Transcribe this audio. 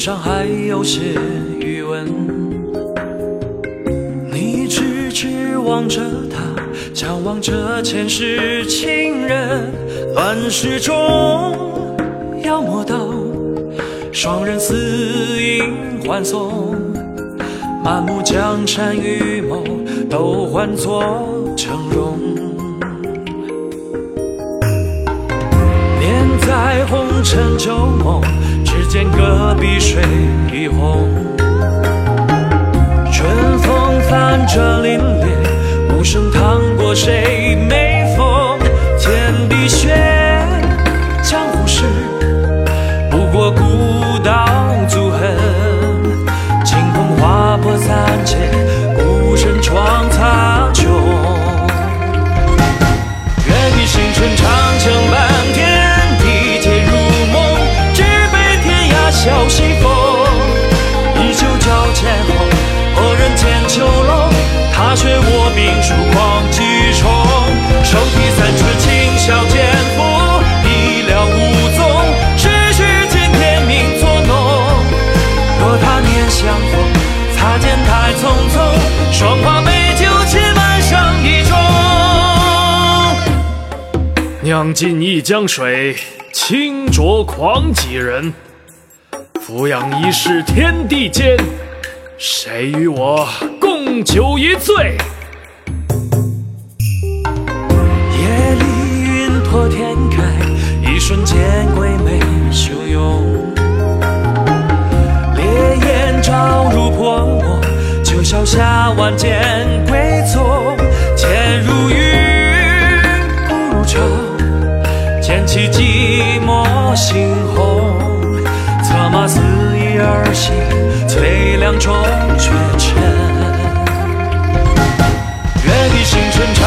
上还有些余温。你痴痴望着他，向往着前世情人，乱世中妖魔道双人似影欢送，满目江山与梦都换作峥嵘。念在红尘旧梦，碧水一泓。春风泛着凛冽，无声淌过谁天涯笑西风。一酒浇千红，何人见囚笼？踏雪卧冰疏狂几重。手提三尺青霄剑斧，一了无踪。世事间天命作弄。若他年相逢，擦肩太匆匆。霜花美酒且满上一盅。酿尽一江水，清浊狂几人。俯仰一世天地间，谁与我共酒一醉？夜里云破天开，一瞬间鬼魅汹涌。烈焰照入破墨，九霄下万剑归宗。剑如云，骨如潮，剑起寂寞猩红。肆意而行，催凉中绝尘。月底星辰长